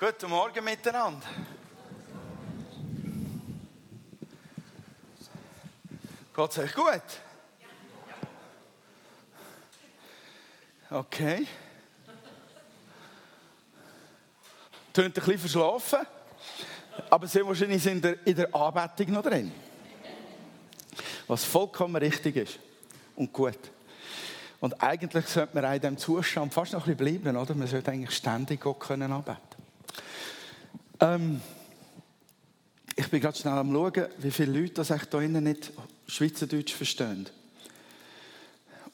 Guten Morgen miteinander. Geht es euch gut? Okay. Tönt ein bisschen verschlafen, aber sehr wahrscheinlich sind in der, in der Anbetung noch drin. Was vollkommen richtig ist und gut. Und eigentlich sollte man in diesem Zustand fast noch ein bisschen bleiben, oder? Man sollte eigentlich ständig Gott können anbeten ähm, ich bin gerade schnell am schauen, wie viele Leute das hier innen nicht Schweizerdeutsch verstehen.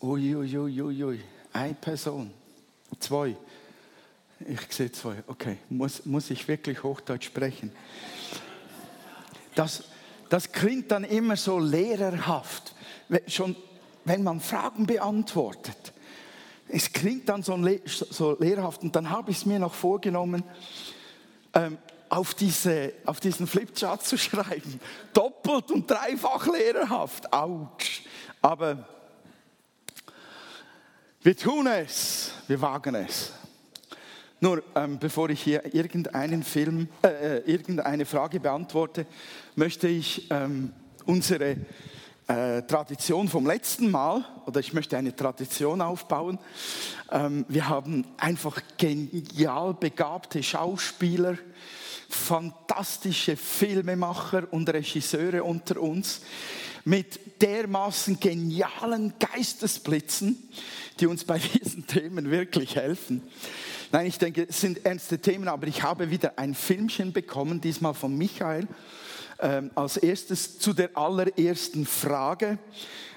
Uiuiuiui, ui, ui, ui. eine Person, zwei. Ich sehe zwei. Okay, muss, muss ich wirklich Hochdeutsch sprechen? Das, das klingt dann immer so lehrerhaft, schon wenn man Fragen beantwortet. Es klingt dann so, so lehrerhaft und dann habe ich es mir noch vorgenommen, ähm, auf, diese, auf diesen Flipchart zu schreiben. Doppelt und dreifach lehrerhaft. Autsch. Aber wir tun es, wir wagen es. Nur, ähm, bevor ich hier irgendeinen Film, äh, äh irgendeine Frage beantworte, möchte ich ähm, unsere äh, Tradition vom letzten Mal, oder ich möchte eine Tradition aufbauen. Ähm, wir haben einfach genial begabte Schauspieler, fantastische Filmemacher und Regisseure unter uns mit dermaßen genialen Geistesblitzen, die uns bei diesen Themen wirklich helfen. Nein, ich denke, es sind ernste Themen, aber ich habe wieder ein Filmchen bekommen, diesmal von Michael. Ähm, als erstes zu der allerersten Frage.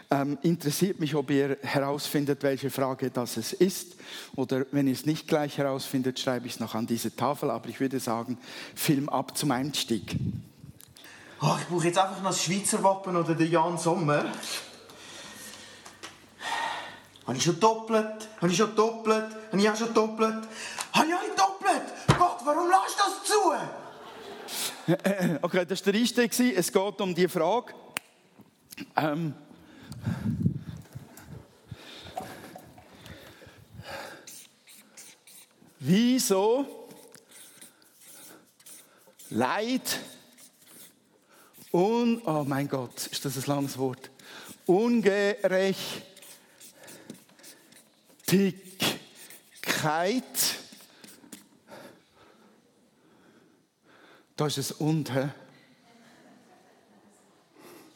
Ähm, interessiert mich, ob ihr herausfindet, welche Frage das es ist. Oder wenn ihr es nicht gleich herausfindet, schreibe ich es noch an diese Tafel. Aber ich würde sagen, Film ab zum Einstieg. Oh, ich brauche jetzt einfach noch das Schweizer Wappen oder den Jan Sommer. Habe ich schon doppelt? Habe ich schon doppelt? Habe ich auch schon doppelt? Habe ich auch doppelt? Gott, warum lässt das zu? Okay, das war der Einstieg. Es geht um die Frage. Ähm, wieso Leid und, oh mein Gott, ist das ein langes Wort, Ungerechtigkeit da ist es. He?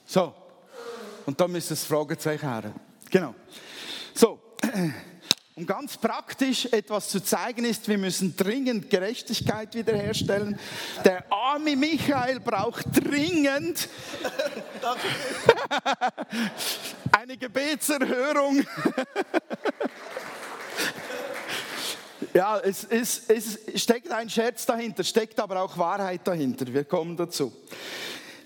So, und da müssen das Fragezeichen her. Genau. So, um ganz praktisch etwas zu zeigen ist, wir müssen dringend Gerechtigkeit wiederherstellen. Der arme Michael braucht dringend eine Gebetserhörung. Ja, es, ist, es steckt ein Scherz dahinter, steckt aber auch Wahrheit dahinter. Wir kommen dazu.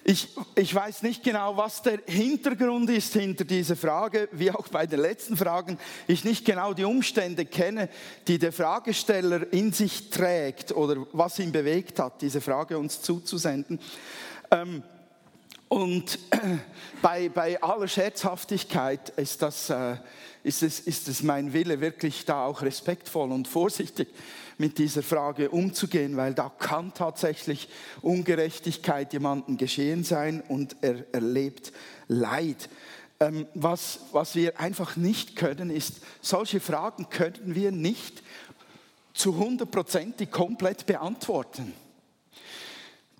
Ich, ich weiß nicht genau, was der Hintergrund ist hinter dieser Frage, wie auch bei den letzten Fragen. Ich nicht genau die Umstände kenne, die der Fragesteller in sich trägt oder was ihn bewegt hat, diese Frage uns zuzusenden. Ähm, und bei, bei aller Scherzhaftigkeit ist, das, äh, ist, es, ist es mein Wille, wirklich da auch respektvoll und vorsichtig mit dieser Frage umzugehen, weil da kann tatsächlich Ungerechtigkeit jemandem geschehen sein und er erlebt Leid. Ähm, was, was wir einfach nicht können, ist, solche Fragen können wir nicht zu 100% komplett beantworten.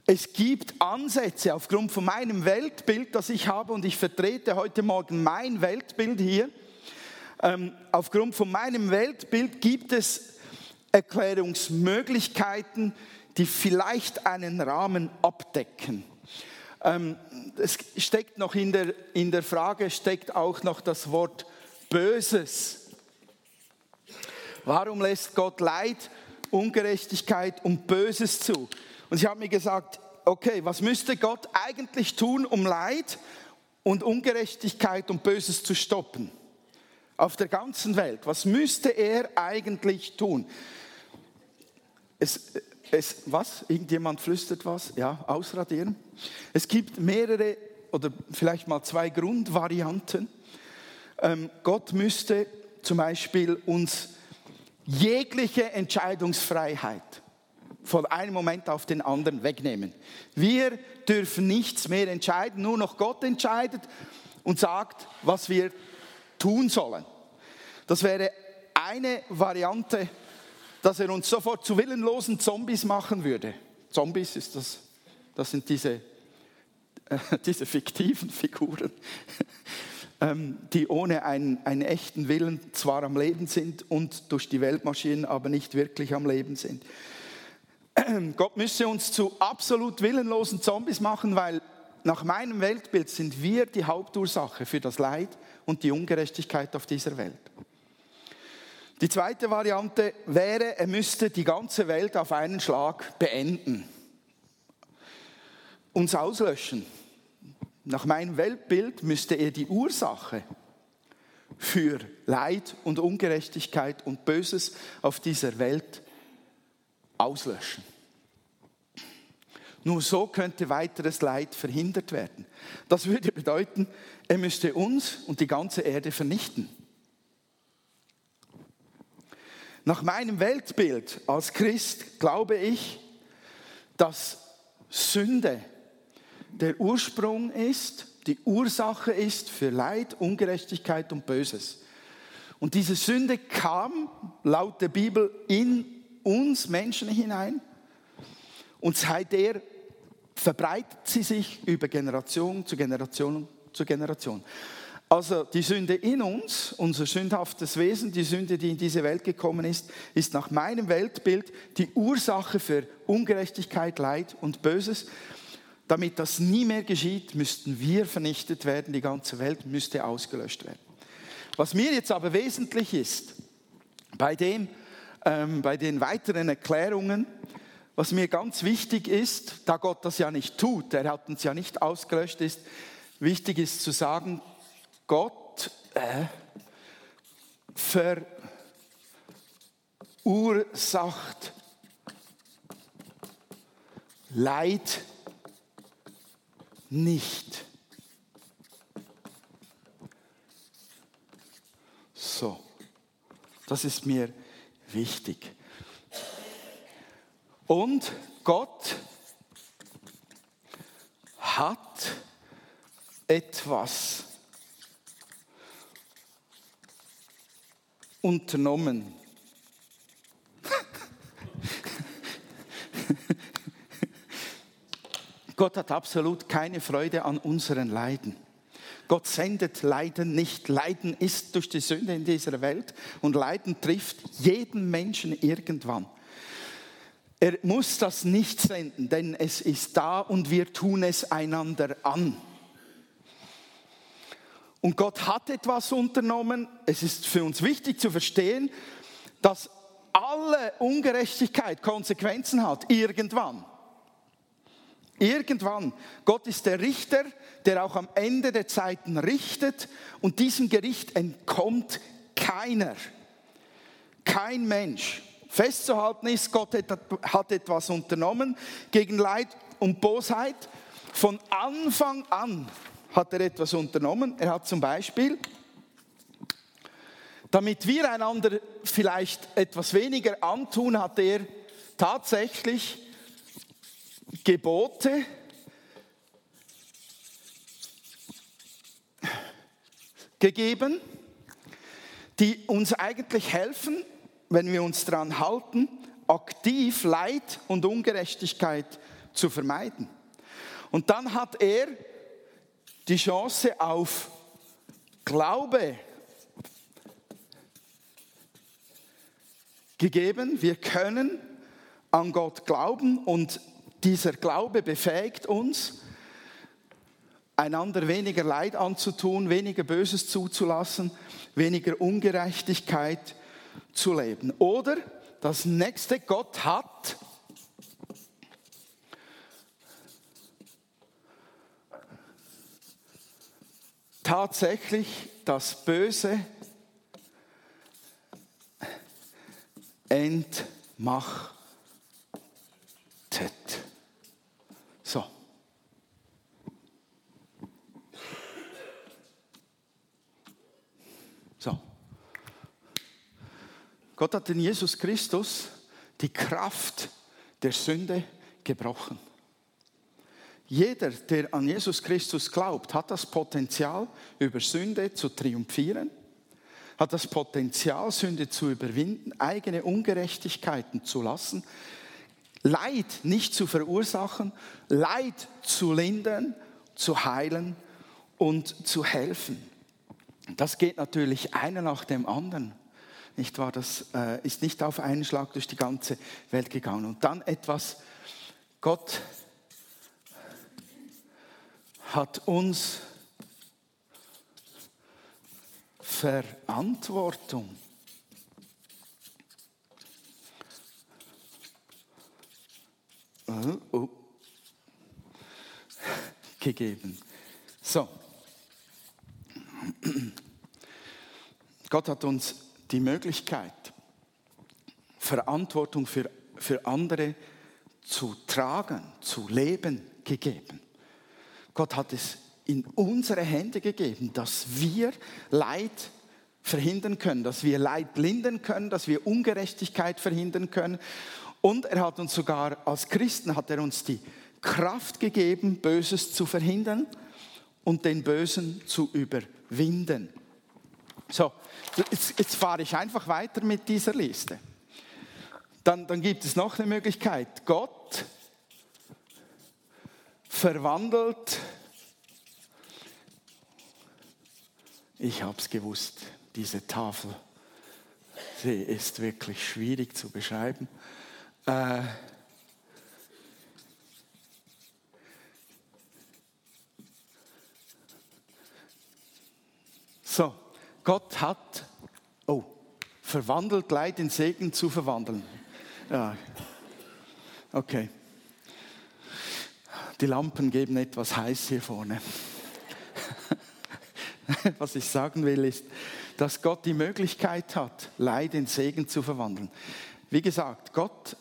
Es gibt Ansätze aufgrund von meinem Weltbild, das ich habe, und ich vertrete heute Morgen mein Weltbild hier. Ähm, aufgrund von meinem Weltbild gibt es Erklärungsmöglichkeiten, die vielleicht einen Rahmen abdecken. Ähm, es steckt noch in der, in der Frage, steckt auch noch das Wort Böses. Warum lässt Gott Leid, Ungerechtigkeit und Böses zu? Und ich habe mir gesagt, okay, was müsste Gott eigentlich tun, um Leid und Ungerechtigkeit und Böses zu stoppen? Auf der ganzen Welt. Was müsste er eigentlich tun? Es, es, was? Irgendjemand flüstert was? Ja, ausradieren. Es gibt mehrere oder vielleicht mal zwei Grundvarianten. Ähm, Gott müsste zum Beispiel uns jegliche Entscheidungsfreiheit von einem Moment auf den anderen wegnehmen. Wir dürfen nichts mehr entscheiden, nur noch Gott entscheidet und sagt, was wir tun sollen. Das wäre eine Variante, dass er uns sofort zu willenlosen Zombies machen würde. Zombies ist das, das sind diese, äh, diese fiktiven Figuren, ähm, die ohne einen, einen echten Willen zwar am Leben sind und durch die Welt marschieren, aber nicht wirklich am Leben sind. Gott müsse uns zu absolut willenlosen Zombies machen, weil nach meinem Weltbild sind wir die Hauptursache für das Leid und die Ungerechtigkeit auf dieser Welt. Die zweite Variante wäre, er müsste die ganze Welt auf einen Schlag beenden, uns auslöschen. Nach meinem Weltbild müsste er die Ursache für Leid und Ungerechtigkeit und Böses auf dieser Welt auslöschen. Nur so könnte weiteres Leid verhindert werden. Das würde bedeuten, er müsste uns und die ganze Erde vernichten. Nach meinem Weltbild als Christ glaube ich, dass Sünde der Ursprung ist, die Ursache ist für Leid, Ungerechtigkeit und Böses. Und diese Sünde kam laut der Bibel in uns Menschen hinein und seither verbreitet sie sich über Generation zu Generation zu Generation. Also die Sünde in uns, unser sündhaftes Wesen, die Sünde, die in diese Welt gekommen ist, ist nach meinem Weltbild die Ursache für Ungerechtigkeit, Leid und Böses. Damit das nie mehr geschieht, müssten wir vernichtet werden, die ganze Welt müsste ausgelöscht werden. Was mir jetzt aber wesentlich ist, bei, dem, ähm, bei den weiteren Erklärungen, was mir ganz wichtig ist, da Gott das ja nicht tut, er hat uns ja nicht ausgelöscht, ist, wichtig ist zu sagen, Gott äh, verursacht Leid nicht. So, das ist mir wichtig. Und Gott hat etwas unternommen. Gott hat absolut keine Freude an unseren Leiden. Gott sendet Leiden nicht. Leiden ist durch die Sünde in dieser Welt und Leiden trifft jeden Menschen irgendwann. Er muss das nicht senden, denn es ist da und wir tun es einander an. Und Gott hat etwas unternommen. Es ist für uns wichtig zu verstehen, dass alle Ungerechtigkeit Konsequenzen hat, irgendwann. Irgendwann. Gott ist der Richter, der auch am Ende der Zeiten richtet und diesem Gericht entkommt keiner. Kein Mensch. Festzuhalten ist, Gott hat etwas unternommen gegen Leid und Bosheit von Anfang an hat er etwas unternommen. Er hat zum Beispiel, damit wir einander vielleicht etwas weniger antun, hat er tatsächlich Gebote gegeben, die uns eigentlich helfen, wenn wir uns daran halten, aktiv Leid und Ungerechtigkeit zu vermeiden. Und dann hat er die Chance auf Glaube gegeben. Wir können an Gott glauben und dieser Glaube befähigt uns, einander weniger Leid anzutun, weniger Böses zuzulassen, weniger Ungerechtigkeit zu leben. Oder das nächste, Gott hat tatsächlich das Böse entmachtet. So. So. Gott hat in Jesus Christus die Kraft der Sünde gebrochen. Jeder, der an Jesus Christus glaubt, hat das Potenzial, über Sünde zu triumphieren, hat das Potenzial, Sünde zu überwinden, eigene Ungerechtigkeiten zu lassen, Leid nicht zu verursachen, Leid zu lindern, zu heilen und zu helfen. Das geht natürlich einer nach dem anderen. Nicht wahr? Das äh, ist nicht auf einen Schlag durch die ganze Welt gegangen. Und dann etwas, Gott hat uns Verantwortung oh, oh, gegeben. So. Gott hat uns die Möglichkeit, Verantwortung für, für andere zu tragen, zu leben gegeben. Gott hat es in unsere Hände gegeben, dass wir Leid verhindern können, dass wir Leid lindern können, dass wir Ungerechtigkeit verhindern können. Und er hat uns sogar als Christen hat er uns die Kraft gegeben, Böses zu verhindern und den Bösen zu überwinden. So, jetzt, jetzt fahre ich einfach weiter mit dieser Liste. Dann, dann gibt es noch eine Möglichkeit. Gott verwandelt, ich habe es gewusst, diese Tafel, sie ist wirklich schwierig zu beschreiben. Äh, so, Gott hat, oh, verwandelt Leid in Segen zu verwandeln. Ja, okay. Die Lampen geben etwas heiß hier vorne. Was ich sagen will, ist, dass Gott die Möglichkeit hat, Leid in Segen zu verwandeln. Wie gesagt, Gott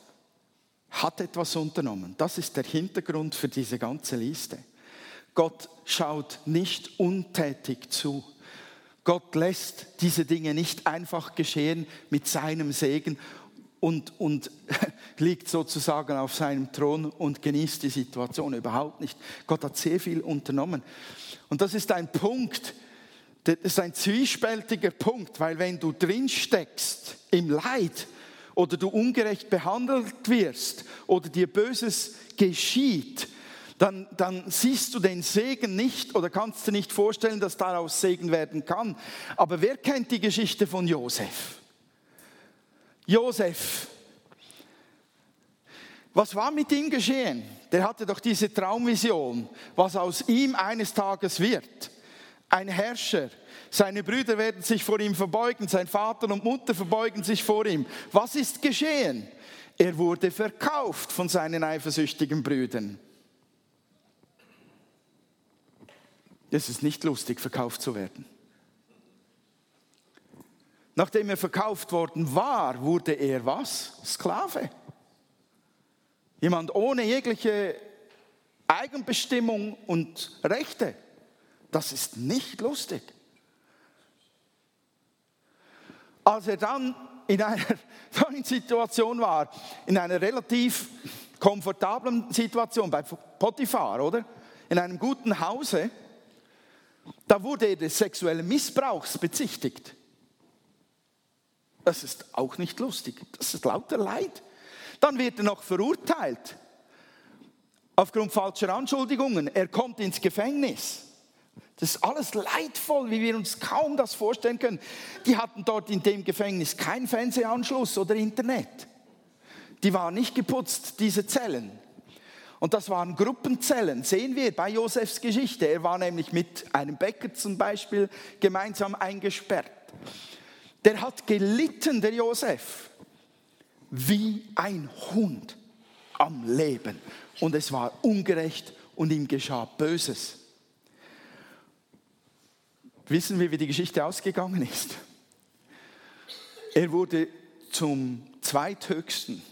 hat etwas unternommen. Das ist der Hintergrund für diese ganze Liste. Gott schaut nicht untätig zu. Gott lässt diese Dinge nicht einfach geschehen mit seinem Segen und, und liegt sozusagen auf seinem Thron und genießt die Situation überhaupt nicht. Gott hat sehr viel unternommen. Und das ist ein Punkt, das ist ein zwiespältiger Punkt, weil wenn du drin steckst im Leid oder du ungerecht behandelt wirst oder dir Böses geschieht, dann, dann siehst du den Segen nicht oder kannst dir nicht vorstellen, dass daraus Segen werden kann. Aber wer kennt die Geschichte von Josef? Josef. Was war mit ihm geschehen? Der hatte doch diese Traumvision, was aus ihm eines Tages wird. Ein Herrscher. Seine Brüder werden sich vor ihm verbeugen, sein Vater und Mutter verbeugen sich vor ihm. Was ist geschehen? Er wurde verkauft von seinen eifersüchtigen Brüdern. Es ist nicht lustig, verkauft zu werden. Nachdem er verkauft worden war, wurde er was? Sklave. Jemand ohne jegliche Eigenbestimmung und Rechte. Das ist nicht lustig. Als er dann in einer solchen Situation war, in einer relativ komfortablen Situation bei Potiphar, oder? In einem guten Hause, da wurde er des sexuellen Missbrauchs bezichtigt. Das ist auch nicht lustig. Das ist lauter Leid. Dann wird er noch verurteilt. Aufgrund falscher Anschuldigungen. Er kommt ins Gefängnis. Das ist alles leidvoll, wie wir uns kaum das vorstellen können. Die hatten dort in dem Gefängnis keinen Fernsehanschluss oder Internet. Die waren nicht geputzt, diese Zellen. Und das waren Gruppenzellen, sehen wir bei Josefs Geschichte. Er war nämlich mit einem Bäcker zum Beispiel gemeinsam eingesperrt. Der hat gelitten, der Josef, wie ein Hund am Leben. Und es war ungerecht und ihm geschah Böses. Wissen wir, wie die Geschichte ausgegangen ist? Er wurde zum zweithöchsten,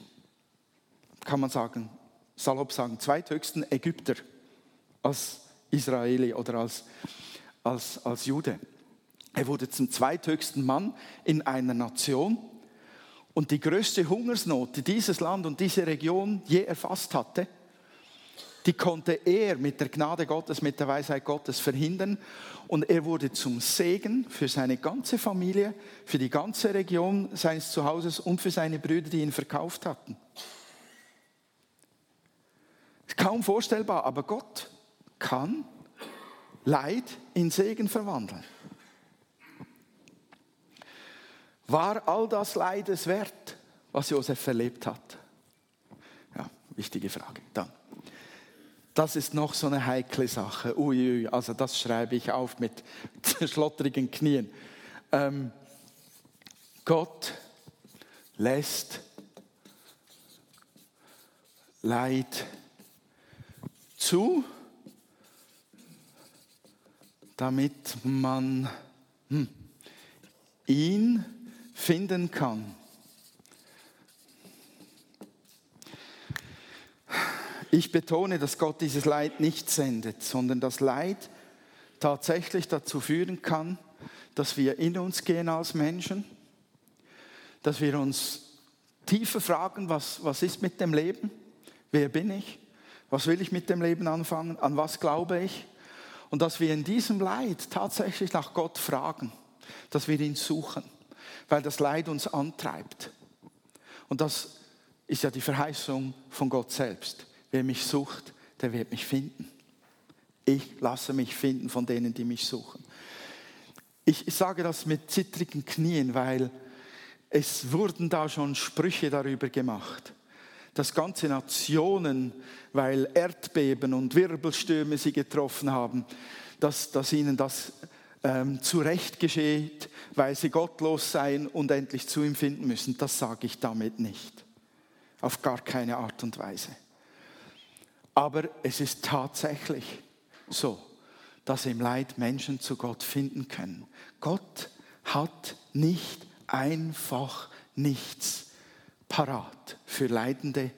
kann man sagen, salopp sagen, zweithöchsten Ägypter als Israeli oder als, als, als Jude. Er wurde zum zweithöchsten Mann in einer Nation und die größte Hungersnot, die dieses Land und diese Region je erfasst hatte, die konnte er mit der Gnade Gottes, mit der Weisheit Gottes verhindern. Und er wurde zum Segen für seine ganze Familie, für die ganze Region seines Zuhauses und für seine Brüder, die ihn verkauft hatten. Kaum vorstellbar, aber Gott kann Leid in Segen verwandeln. War all das Leides wert, was Josef erlebt hat? Ja, wichtige Frage. Dann. Das ist noch so eine heikle Sache. Uiui, also das schreibe ich auf mit schlotterigen Knien. Ähm, Gott lässt Leid zu, damit man hm, ihn finden kann. Ich betone, dass Gott dieses Leid nicht sendet, sondern das Leid tatsächlich dazu führen kann, dass wir in uns gehen als Menschen, dass wir uns tiefer fragen, was, was ist mit dem Leben? Wer bin ich? Was will ich mit dem Leben anfangen? An was glaube ich? Und dass wir in diesem Leid tatsächlich nach Gott fragen, dass wir ihn suchen, weil das Leid uns antreibt. Und das ist ja die Verheißung von Gott selbst. Wer mich sucht, der wird mich finden. Ich lasse mich finden von denen, die mich suchen. Ich sage das mit zittrigen Knien, weil es wurden da schon Sprüche darüber gemacht, dass ganze Nationen, weil Erdbeben und Wirbelstürme sie getroffen haben, dass, dass ihnen das ähm, zurecht geschieht, weil sie gottlos seien und endlich zu ihm finden müssen. Das sage ich damit nicht. Auf gar keine Art und Weise. Aber es ist tatsächlich so, dass im Leid Menschen zu Gott finden können. Gott hat nicht einfach nichts parat für Leidende,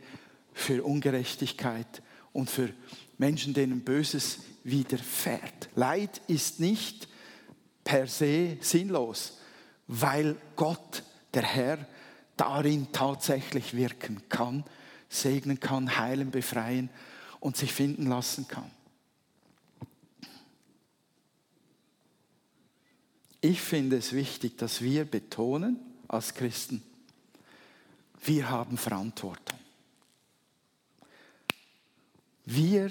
für Ungerechtigkeit und für Menschen, denen Böses widerfährt. Leid ist nicht per se sinnlos, weil Gott, der Herr, darin tatsächlich wirken kann, segnen kann, heilen, befreien und sich finden lassen kann. Ich finde es wichtig, dass wir betonen als Christen, wir haben Verantwortung. Wir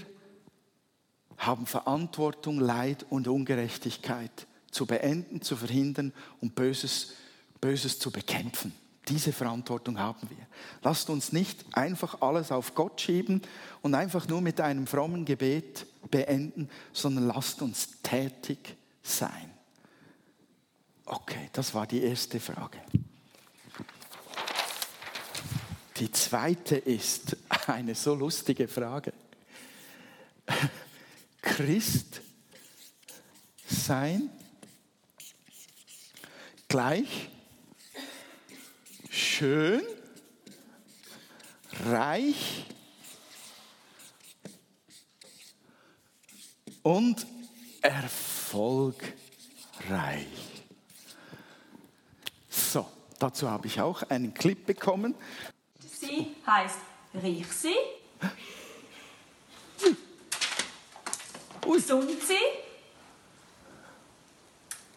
haben Verantwortung, Leid und Ungerechtigkeit zu beenden, zu verhindern und Böses, Böses zu bekämpfen. Diese Verantwortung haben wir. Lasst uns nicht einfach alles auf Gott schieben und einfach nur mit einem frommen Gebet beenden, sondern lasst uns tätig sein. Okay, das war die erste Frage. Die zweite ist eine so lustige Frage. Christ sein gleich. Schön, reich. Und erfolgreich. So, dazu habe ich auch einen Clip bekommen. Sie heißt Reich sie, gesund sie,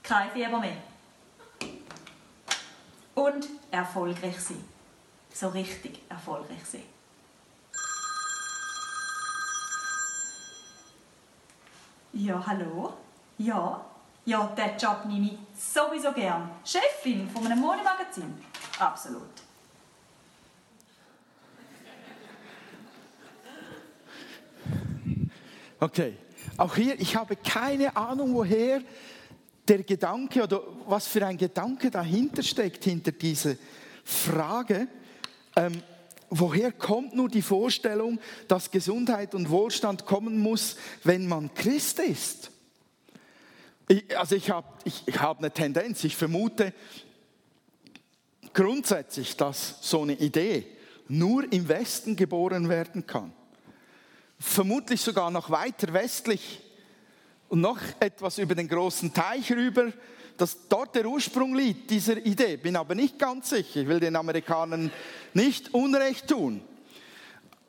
kein Fieber mehr und erfolgreich sein. So richtig erfolgreich sein. Ja, hallo? Ja, ja, den Job nehme ich sowieso gern. Chefin von einem Modemagazin. Absolut. Okay, auch hier, ich habe keine Ahnung, woher der Gedanke oder was für ein Gedanke dahinter steckt, hinter dieser Frage. Ähm, woher kommt nur die Vorstellung, dass Gesundheit und Wohlstand kommen muss, wenn man Christ ist? Ich, also ich habe ich, ich hab eine Tendenz, ich vermute grundsätzlich, dass so eine Idee nur im Westen geboren werden kann. Vermutlich sogar noch weiter westlich und noch etwas über den großen Teich rüber, dass dort der Ursprung liegt, dieser Idee. Bin aber nicht ganz sicher. Ich will den Amerikanern nicht Unrecht tun.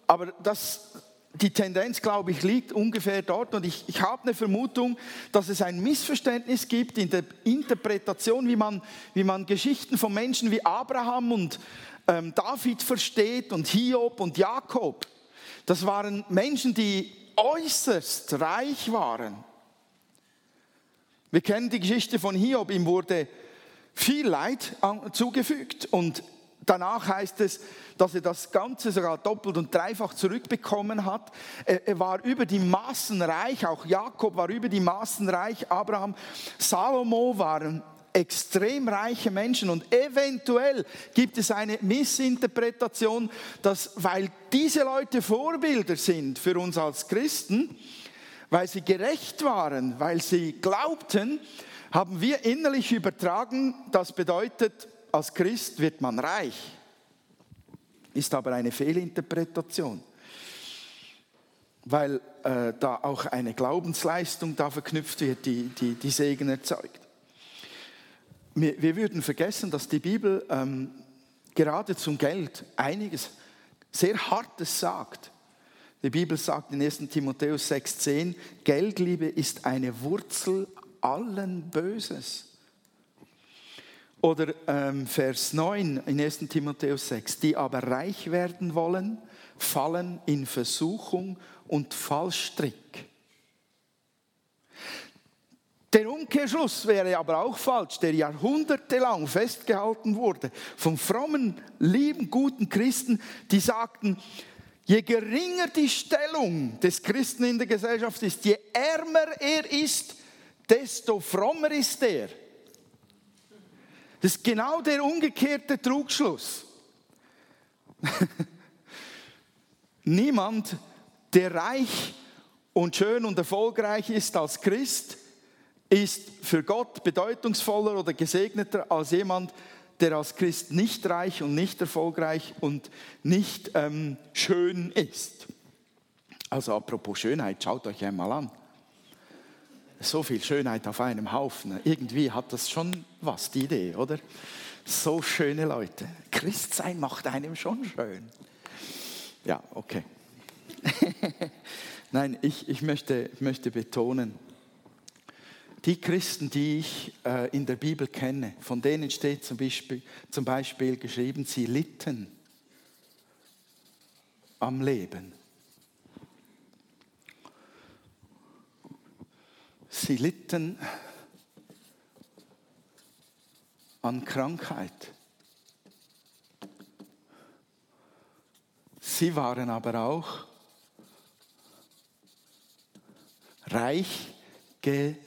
Aber das, die Tendenz, glaube ich, liegt ungefähr dort. Und ich, ich habe eine Vermutung, dass es ein Missverständnis gibt in der Interpretation, wie man, wie man Geschichten von Menschen wie Abraham und ähm, David versteht und Hiob und Jakob. Das waren Menschen, die äußerst reich waren. Wir kennen die Geschichte von Hiob, ihm wurde viel Leid zugefügt und danach heißt es, dass er das Ganze sogar doppelt und dreifach zurückbekommen hat. Er, war über die Maßen reich, auch Jakob war über die Maßen reich, Abraham, Salomo waren extrem reiche Menschen und eventuell gibt es eine Missinterpretation, dass weil diese Leute Vorbilder sind für uns als Christen, weil sie gerecht waren, weil sie glaubten, haben wir innerlich übertragen, das bedeutet, als Christ wird man reich. Ist aber eine Fehlinterpretation, weil äh, da auch eine Glaubensleistung da verknüpft wird, die, die, die Segen erzeugt. Wir, wir würden vergessen, dass die Bibel ähm, gerade zum Geld einiges sehr Hartes sagt. Die Bibel sagt in 1 Timotheus 6,10, Geldliebe ist eine Wurzel allen Böses. Oder ähm, Vers 9 in 1 Timotheus 6, die aber reich werden wollen, fallen in Versuchung und Fallstrick. Der Umkehrschluss wäre aber auch falsch, der jahrhundertelang festgehalten wurde von frommen, lieben, guten Christen, die sagten, Je geringer die Stellung des Christen in der Gesellschaft ist, je ärmer er ist, desto frommer ist er. Das ist genau der umgekehrte Trugschluss. Niemand, der reich und schön und erfolgreich ist als Christ, ist für Gott bedeutungsvoller oder gesegneter als jemand, der als Christ nicht reich und nicht erfolgreich und nicht ähm, schön ist. Also apropos Schönheit, schaut euch einmal an. So viel Schönheit auf einem Haufen. Irgendwie hat das schon was, die Idee, oder? So schöne Leute. Christsein macht einem schon schön. Ja, okay. Nein, ich, ich möchte, möchte betonen, die Christen, die ich äh, in der Bibel kenne, von denen steht zum Beispiel, zum Beispiel geschrieben, sie litten am Leben. Sie litten an Krankheit. Sie waren aber auch reich gesegnet.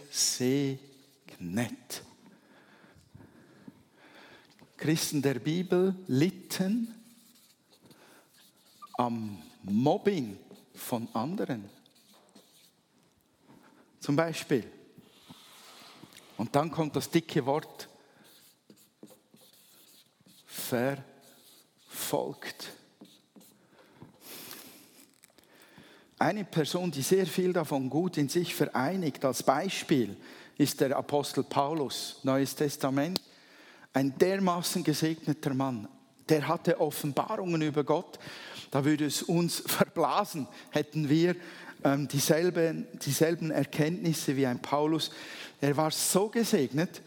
Christen der Bibel litten am Mobbing von anderen. Zum Beispiel. Und dann kommt das dicke Wort verfolgt. Eine Person, die sehr viel davon gut in sich vereinigt, als Beispiel, ist der Apostel Paulus, Neues Testament. Ein dermaßen gesegneter Mann. Der hatte Offenbarungen über Gott. Da würde es uns verblasen, hätten wir ähm, dieselben, dieselben Erkenntnisse wie ein Paulus. Er war so gesegnet,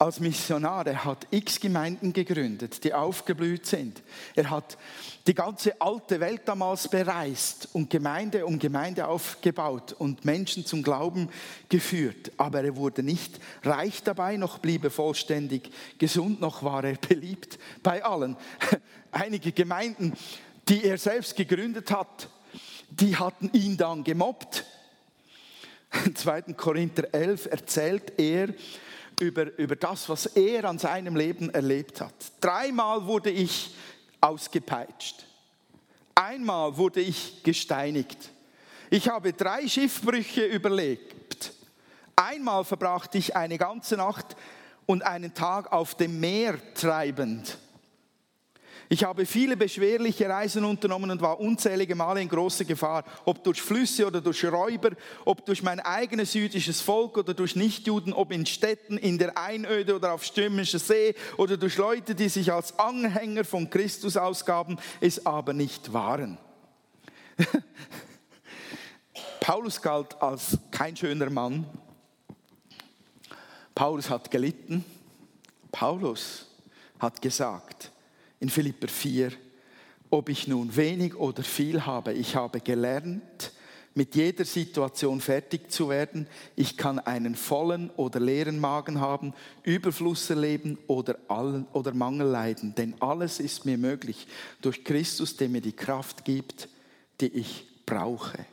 als Missionar. Er hat x Gemeinden gegründet, die aufgeblüht sind. Er hat die ganze alte Welt damals bereist und Gemeinde um Gemeinde aufgebaut und Menschen zum Glauben geführt. Aber er wurde nicht reich dabei, noch blieb er vollständig gesund, noch war er beliebt bei allen. Einige Gemeinden, die er selbst gegründet hat, die hatten ihn dann gemobbt. In 2. Korinther 11 erzählt er, über, über das, was er an seinem Leben erlebt hat. Dreimal wurde ich ausgepeitscht. Einmal wurde ich gesteinigt. Ich habe drei Schiffbrüche überlebt. Einmal verbrachte ich eine ganze Nacht und einen Tag auf dem Meer treibend. Ich habe viele beschwerliche Reisen unternommen und war unzählige Male in großer Gefahr, ob durch Flüsse oder durch Räuber, ob durch mein eigenes jüdisches Volk oder durch Nichtjuden, ob in Städten, in der Einöde oder auf stürmischer See oder durch Leute, die sich als Anhänger von Christus ausgaben, es aber nicht waren. Paulus galt als kein schöner Mann. Paulus hat gelitten. Paulus hat gesagt, in Philipper 4, ob ich nun wenig oder viel habe, ich habe gelernt, mit jeder Situation fertig zu werden. Ich kann einen vollen oder leeren Magen haben, Überfluss erleben oder, allen, oder Mangel leiden. Denn alles ist mir möglich durch Christus, der mir die Kraft gibt, die ich brauche.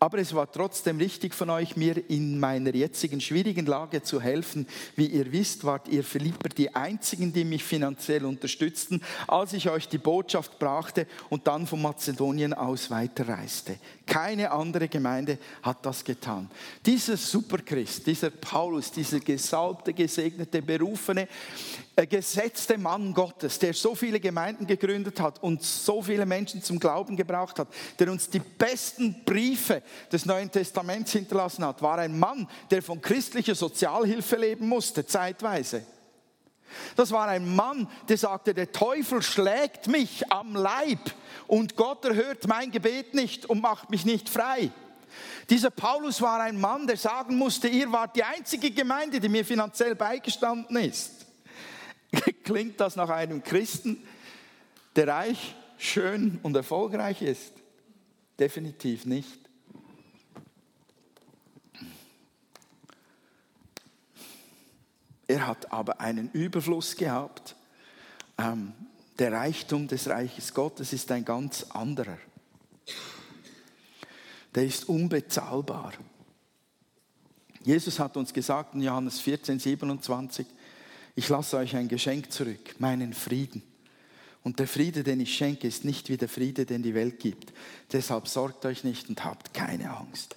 Aber es war trotzdem richtig von euch, mir in meiner jetzigen schwierigen Lage zu helfen. Wie ihr wisst, wart ihr Philipper die einzigen, die mich finanziell unterstützten, als ich euch die Botschaft brachte und dann von Mazedonien aus weiterreiste. Keine andere Gemeinde hat das getan. Dieser Superchrist, dieser Paulus, dieser gesalbte, gesegnete, berufene, äh, gesetzte Mann Gottes, der so viele Gemeinden gegründet hat und so viele Menschen zum Glauben gebracht hat, der uns die besten Briefe des Neuen Testaments hinterlassen hat, war ein Mann, der von christlicher Sozialhilfe leben musste, zeitweise. Das war ein Mann, der sagte, der Teufel schlägt mich am Leib und Gott erhört mein Gebet nicht und macht mich nicht frei. Dieser Paulus war ein Mann, der sagen musste, ihr wart die einzige Gemeinde, die mir finanziell beigestanden ist. Klingt das nach einem Christen, der reich, schön und erfolgreich ist? Definitiv nicht. Er hat aber einen Überfluss gehabt. Ähm, der Reichtum des Reiches Gottes ist ein ganz anderer. Der ist unbezahlbar. Jesus hat uns gesagt in Johannes 14, 27, ich lasse euch ein Geschenk zurück, meinen Frieden. Und der Friede, den ich schenke, ist nicht wie der Friede, den die Welt gibt. Deshalb sorgt euch nicht und habt keine Angst.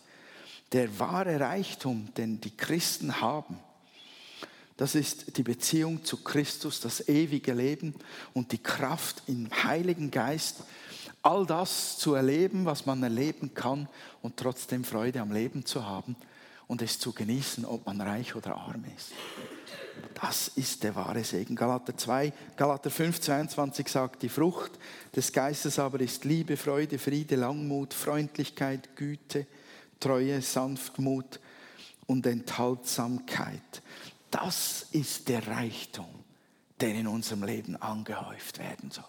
Der wahre Reichtum, den die Christen haben, das ist die Beziehung zu Christus, das ewige Leben und die Kraft im Heiligen Geist, all das zu erleben, was man erleben kann und trotzdem Freude am Leben zu haben und es zu genießen, ob man reich oder arm ist. Das ist der wahre Segen. Galater 2, Galater 5, 22 sagt, die Frucht des Geistes aber ist Liebe, Freude, Friede, Langmut, Freundlichkeit, Güte, Treue, Sanftmut und Enthaltsamkeit. Das ist der Reichtum, der in unserem Leben angehäuft werden soll.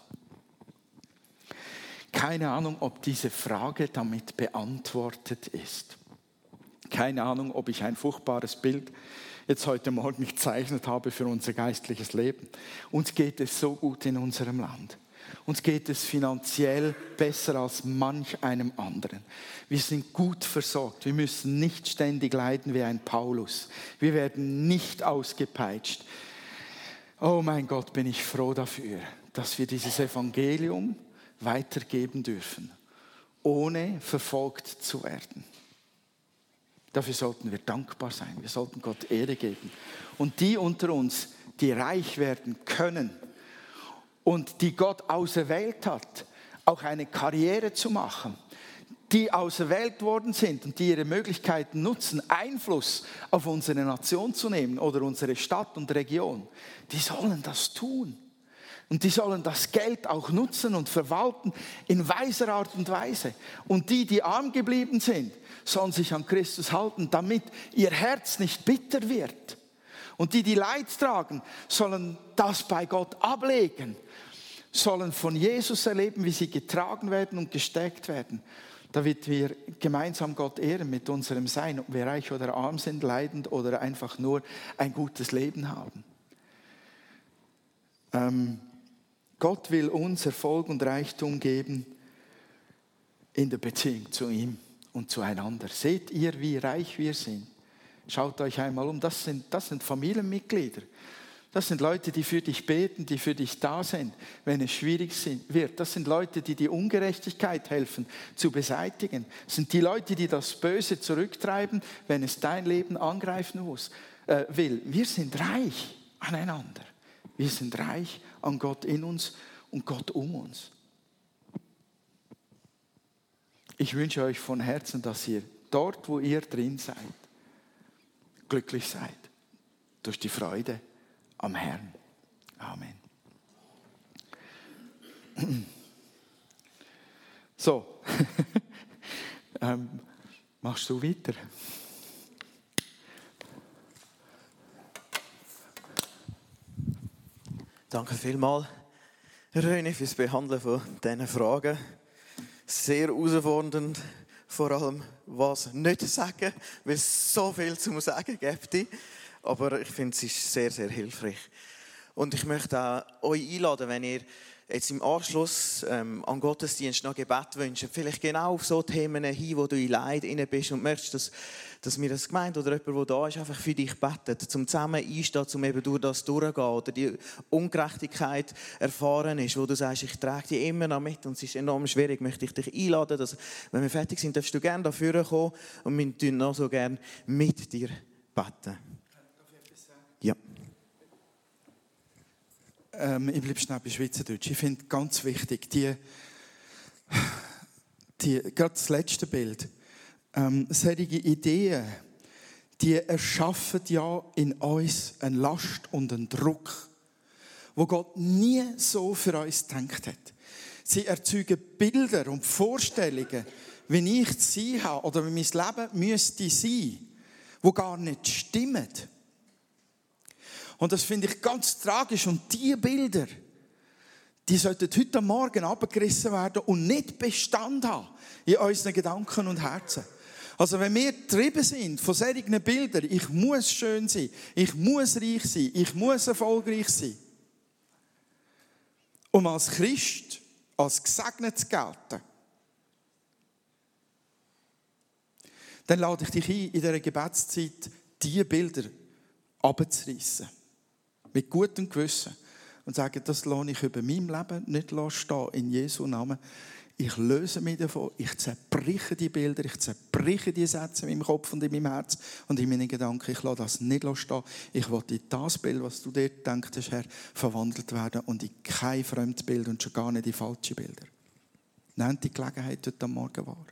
Keine Ahnung, ob diese Frage damit beantwortet ist. Keine Ahnung, ob ich ein furchtbares Bild jetzt heute Morgen gezeichnet habe für unser geistliches Leben. Uns geht es so gut in unserem Land. Uns geht es finanziell besser als manch einem anderen. Wir sind gut versorgt. Wir müssen nicht ständig leiden wie ein Paulus. Wir werden nicht ausgepeitscht. Oh mein Gott, bin ich froh dafür, dass wir dieses Evangelium weitergeben dürfen, ohne verfolgt zu werden. Dafür sollten wir dankbar sein. Wir sollten Gott Ehre geben. Und die unter uns, die reich werden können und die Gott auserwählt hat, auch eine Karriere zu machen, die auserwählt worden sind und die ihre Möglichkeiten nutzen, Einfluss auf unsere Nation zu nehmen oder unsere Stadt und Region, die sollen das tun. Und die sollen das Geld auch nutzen und verwalten in weiser Art und Weise. Und die, die arm geblieben sind, sollen sich an Christus halten, damit ihr Herz nicht bitter wird. Und die, die Leid tragen, sollen das bei Gott ablegen, sollen von Jesus erleben, wie sie getragen werden und gesteckt werden, damit wir gemeinsam Gott ehren mit unserem Sein, ob wir reich oder arm sind, leidend oder einfach nur ein gutes Leben haben. Ähm, Gott will uns Erfolg und Reichtum geben in der Beziehung zu ihm und zueinander. Seht ihr, wie reich wir sind? Schaut euch einmal um, das sind, das sind Familienmitglieder. Das sind Leute, die für dich beten, die für dich da sind, wenn es schwierig wird. Das sind Leute, die die Ungerechtigkeit helfen zu beseitigen. Das sind die Leute, die das Böse zurücktreiben, wenn es dein Leben angreifen muss, äh, will. Wir sind reich aneinander. Wir sind reich an Gott in uns und Gott um uns. Ich wünsche euch von Herzen, dass ihr dort, wo ihr drin seid, glücklich seid durch die Freude am Herrn. Amen. So, ähm, machst du weiter? Danke vielmals, René, fürs Behandeln von diesen Fragen. Sehr herausfordernd, vor allem was nicht sagen, weil es so viel zu sagen gibt. Aber ich finde, es ist sehr, sehr hilfreich. Und ich möchte auch euch einladen, wenn ihr jetzt im Anschluss ähm, an Gottesdienst noch Gebet wünschen, vielleicht genau auf so Themen hin, wo du in Leid inne bist und möchtest, dass, dass mir das Gemeinde oder jemand, der da ist, einfach für dich betet, zum zusammen einstehen, um eben durch das durchzugehen oder die Ungerechtigkeit erfahren ist, wo du sagst, ich trage die immer noch mit und es ist enorm schwierig, möchte ich dich einladen, dass, wenn wir fertig sind, darfst du gerne dafür kommen und wir tun noch so gerne mit dir beten. Ähm, ich bleibe schnell bei Schweizerdeutsch. Ich finde ganz wichtig, die, die, gerade das letzte Bild, ähm, solche Ideen, die erschaffen ja in uns eine Last und einen Druck, wo Gott nie so für uns gedacht hat. Sie erzeugen Bilder und Vorstellungen, wie ich sein habe oder wie mein Leben müsste sein, wo gar nicht stimmen. Und das finde ich ganz tragisch. Und diese Bilder, die sollten heute Morgen abgerissen werden und nicht Bestand haben in unseren Gedanken und Herzen. Also wenn wir getrieben sind von solchen Bildern, ich muss schön sein, ich muss reich sein, ich muss erfolgreich sein, um als Christ, als gesegnet zu gelten, dann lade ich dich ein, in dieser Gebetszeit diese Bilder abzureißen mit gutem Gewissen und sagen, das lohne ich über meinem Leben nicht stehen, in Jesu Namen. Ich löse mich davon, ich zerbreche die Bilder, ich zerbreche die Sätze in meinem Kopf und in meinem Herz und in meinen Gedanken. Ich lasse das nicht stehen. Ich will in das Bild, was du dir gedacht Herr, verwandelt werden und in kein fremdes Bild und schon gar nicht in falsche Bilder. Nehmt die Gelegenheit heute Morgen wahr.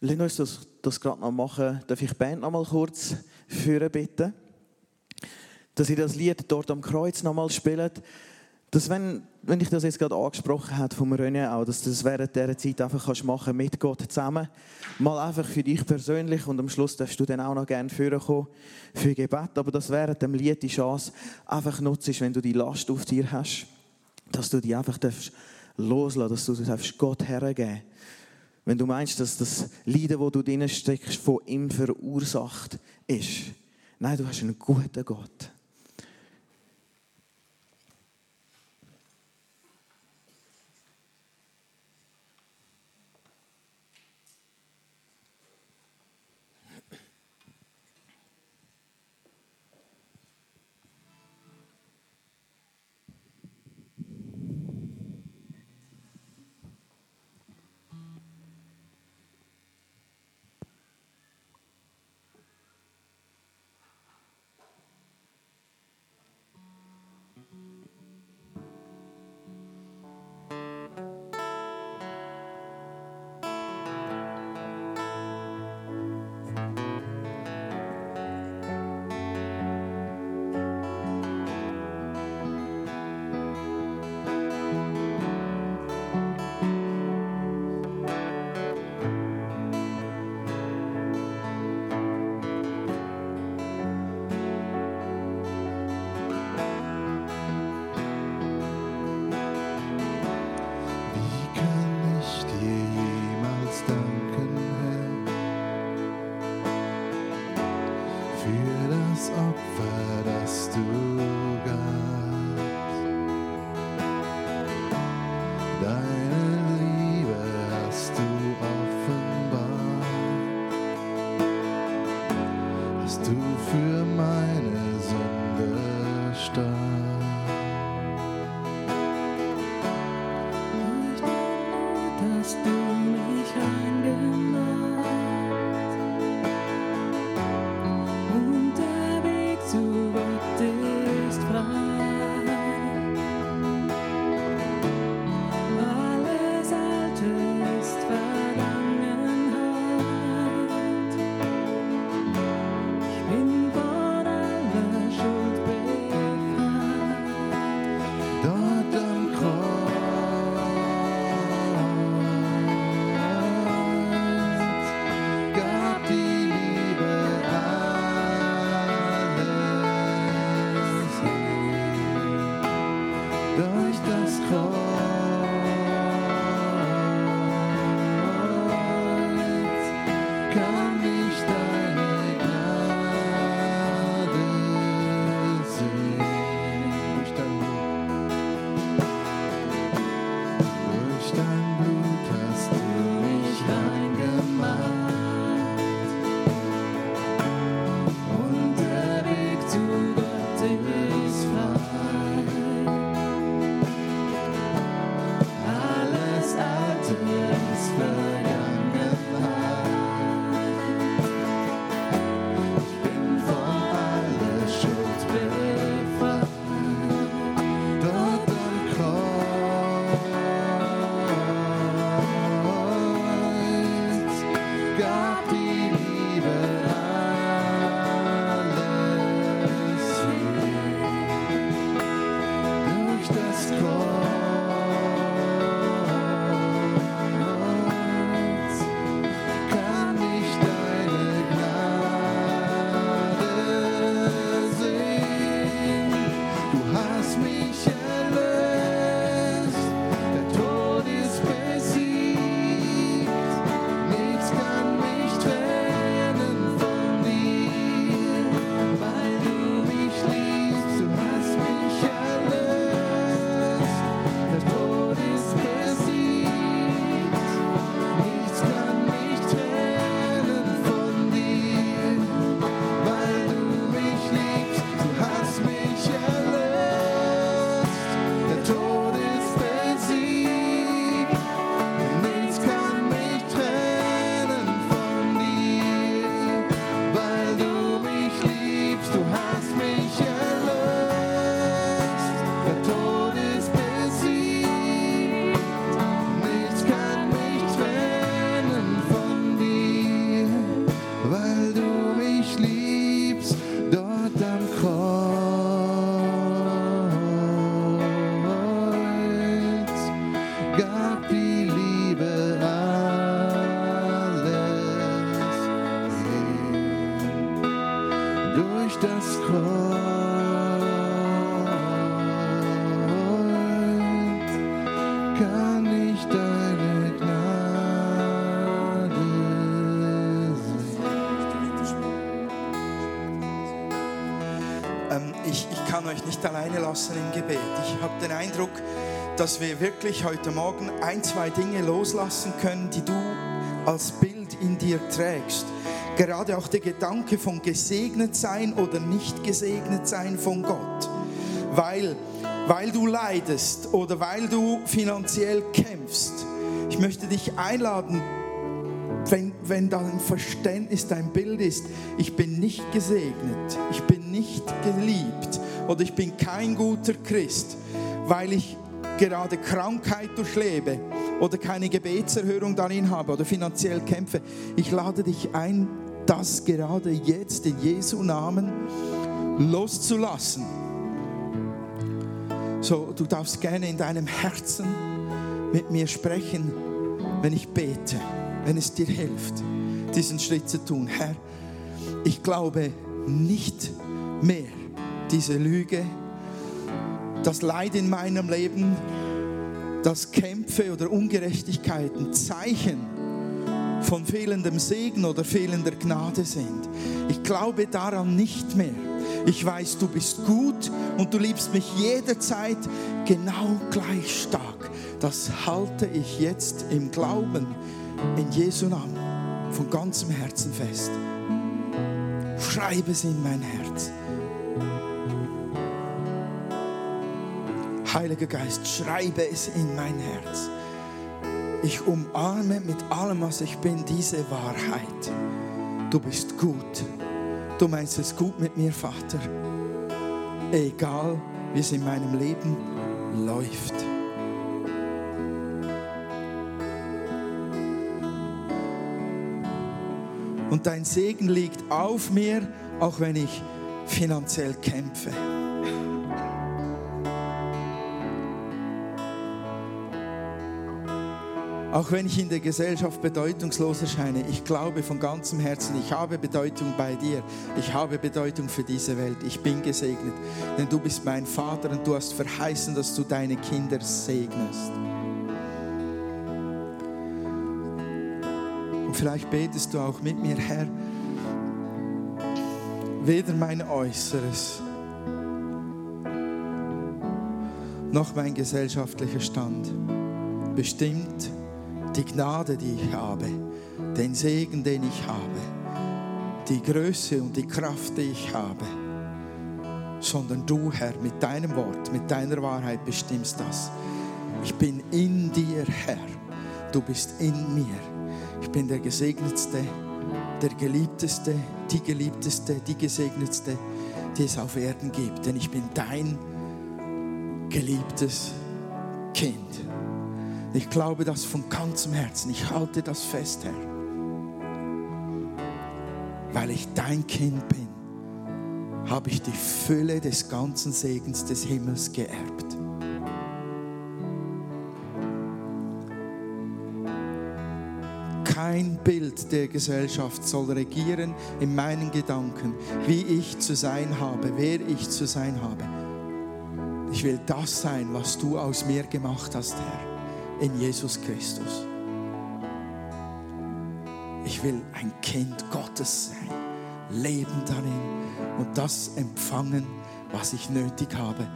Lass uns das, das gerade noch machen. Darf ich die Band noch mal kurz führen, bitte? Dass ihr das Lied dort am Kreuz noch mal spielt. Dass wenn, wenn ich das jetzt gerade angesprochen habe vom René auch, dass du das während dieser Zeit einfach kannst machen mit Gott zusammen. Mal einfach für dich persönlich und am Schluss darfst du dann auch noch gerne führen kommen für Gebet. Aber das während dem Lied die Chance einfach nutzt, wenn du die Last auf dir hast, dass du die einfach darfst loslassen, dass du das Gott hergeben wenn du meinst, dass das Leiden, wo du drinnen steckst, von ihm verursacht ist. Nein, du hast einen guten Gott. Nicht alleine lassen im Gebet. Ich habe den Eindruck, dass wir wirklich heute Morgen ein, zwei Dinge loslassen können, die du als Bild in dir trägst. Gerade auch der Gedanke von gesegnet sein oder nicht gesegnet sein von Gott. Weil, weil du leidest oder weil du finanziell kämpfst. Ich möchte dich einladen, wenn, wenn dein Verständnis, dein Bild ist, ich bin nicht gesegnet, ich bin nicht geliebt oder ich bin kein guter Christ, weil ich gerade Krankheit durchlebe oder keine Gebetserhörung darin habe oder finanziell kämpfe. Ich lade dich ein, das gerade jetzt in Jesu Namen loszulassen. So, du darfst gerne in deinem Herzen mit mir sprechen, wenn ich bete, wenn es dir hilft, diesen Schritt zu tun. Herr, ich glaube nicht mehr diese Lüge, das Leid in meinem Leben, dass Kämpfe oder Ungerechtigkeiten Zeichen von fehlendem Segen oder fehlender Gnade sind. Ich glaube daran nicht mehr. Ich weiß, du bist gut und du liebst mich jederzeit genau gleich stark. Das halte ich jetzt im Glauben in Jesu Namen von ganzem Herzen fest. Schreibe es in mein Herz. Heiliger Geist, schreibe es in mein Herz. Ich umarme mit allem, was ich bin, diese Wahrheit. Du bist gut. Du meinst es gut mit mir, Vater. Egal, wie es in meinem Leben läuft. Und dein Segen liegt auf mir, auch wenn ich finanziell kämpfe. Auch wenn ich in der Gesellschaft bedeutungslos erscheine, ich glaube von ganzem Herzen, ich habe Bedeutung bei dir. Ich habe Bedeutung für diese Welt. Ich bin gesegnet, denn du bist mein Vater und du hast verheißen, dass du deine Kinder segnest. Und vielleicht betest du auch mit mir, Herr, weder mein Äußeres noch mein gesellschaftlicher Stand bestimmt die Gnade, die ich habe, den Segen, den ich habe, die Größe und die Kraft, die ich habe, sondern du, Herr, mit deinem Wort, mit deiner Wahrheit bestimmst das. Ich bin in dir, Herr. Du bist in mir. Ich bin der Gesegnetste, der Geliebteste, die Geliebteste, die Gesegnetste, die es auf Erden gibt. Denn ich bin dein geliebtes Kind. Ich glaube das von ganzem Herzen. Ich halte das fest, Herr. Weil ich dein Kind bin, habe ich die Fülle des ganzen Segens des Himmels geerbt. Kein Bild der Gesellschaft soll regieren in meinen Gedanken, wie ich zu sein habe, wer ich zu sein habe. Ich will das sein, was du aus mir gemacht hast, Herr, in Jesus Christus. Ich will ein Kind Gottes sein, leben darin und das empfangen, was ich nötig habe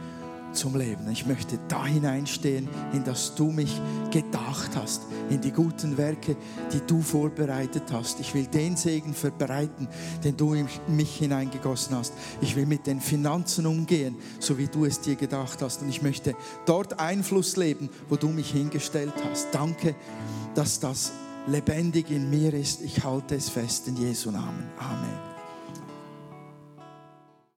zum Leben. Ich möchte da hineinstehen, in das du mich gedacht hast, in die guten Werke, die du vorbereitet hast. Ich will den Segen verbreiten, den du in mich hineingegossen hast. Ich will mit den Finanzen umgehen, so wie du es dir gedacht hast. Und ich möchte dort Einfluss leben, wo du mich hingestellt hast. Danke, dass das lebendig in mir ist. Ich halte es fest in Jesu Namen. Amen.